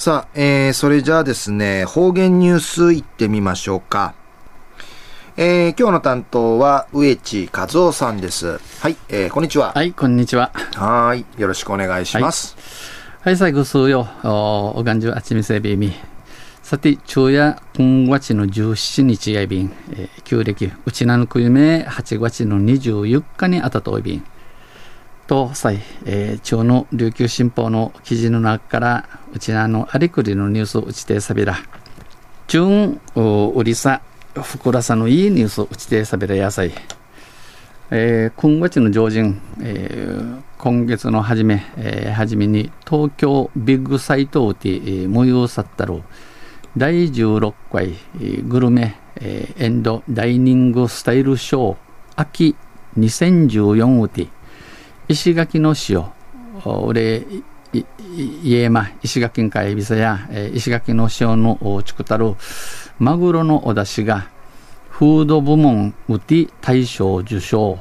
さあ、えー、それじゃあですね、方言ニュースいってみましょうか。えー、今日の担当は植地和夫さんです。はい、えー、こんにちは。はい、こんにちは。はい、よろしくお願いします。はい、最後数よ、お、おがんじゅあちみせびみ。さて、昼夜、今月の17日やびん、えー、旧暦、うちなのくゆめ、8月の24日にあたといびん。と、さい、えー、中の琉球新報の記事の中から、うちなのありくりのニュースをうちてさびら。中、うりさ、ふくらさのいいニュースをうちてさびらやさい。えー、今月の上旬、えー、今月の初め、えー、初めに東京ビッグサイトをて、えー、模様さったろう。第16回グルメ、えー、エンドダイニングスタイルショー秋2014うて石垣の塩。俺家山石垣んかいびさや、石垣の塩のちくたるマグロのお出汁がフード部門うて大賞受賞。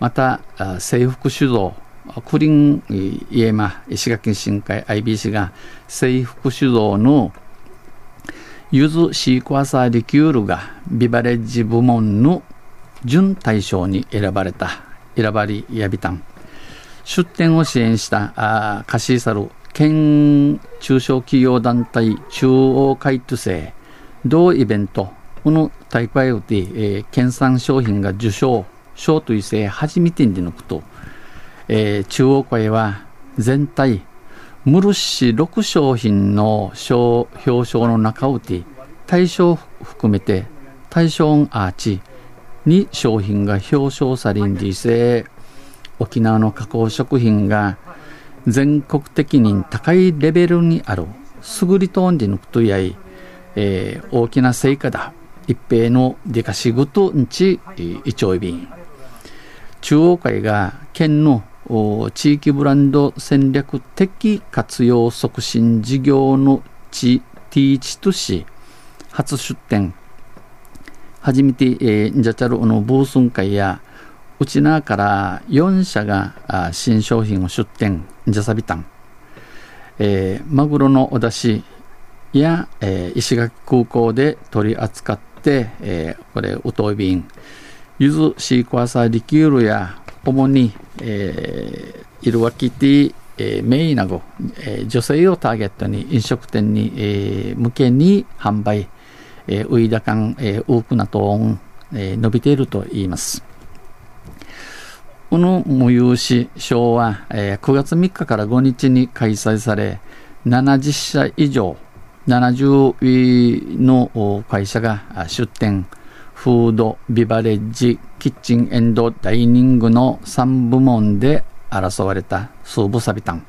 また制服酒造。クリン家山石垣深海 IBC が制服酒造のゆずシークワーサーリキュールがビバレッジ部門の準大賞に選ばれた。選ばりやびたん。出展を支援したあカシーサル県中小企業団体中央会都生同イベントこの大会をて、えー、県産商品が受賞賞というせ初めてに抜くと、えー、中央会は全体漆6商品の表彰の中をて対象を含めて対象アーチに商品が表彰されんじせ沖縄の加工食品が全国的に高いレベルにある優りとんでぬくとやい、えー、大きな成果だ。一平のデカシグとんちいちょいびん。中央会が県の地域ブランド戦略的活用促進事業の地ティーチとし初出展初めて、えー、ジャチャルのブースン会やうちなから4社が新商品を出展ジャサビタン、えー、マグロのお出汁や、えー、石垣空港で取り扱って、えー、これおとい便ゆずシークワーサーリキュールや主に、えー、イルワキティ、えー、メイナゴ、えー、女性をターゲットに飲食店に、えー、向けに販売、えー、ウイダカン、えー、多くなトーン、えー、伸びていると言います。この催し賞は、えー、9月3日から5日に開催され、70社以上、70の会社が出展、フード、ビバレッジ、キッチンエンド、ダイニングの3部門で争われたスーブサビタン。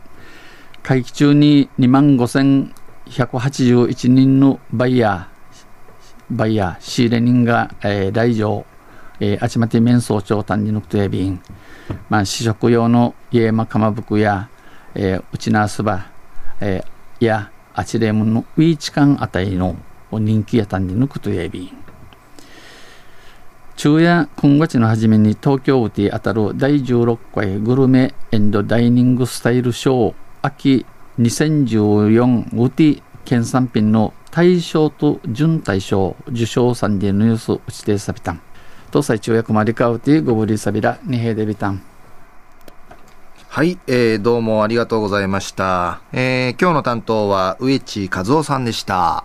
会期中に2万5181人のバイヤー、バイヤー、仕入れ人が、えー、来場、えー、あちまて面相長担に抜くとやびん、まあ、試食用の家まかまぶくや、えー、うちなすば、えー、や、あちれものウィーチカンあたりの人気やたんに抜くとやびん。昼夜今月の初めに東京ウティ当たる第16回グルメエンドダイニングスタイルショー秋2014ウティ県産品の大賞と準大賞受賞さんでニュース打ちてさびたんと最中役まりかうてごぶりさびらにへでびたんはい、えー、どうもありがとうございました。えー、今日の担当は植地和夫さんでした。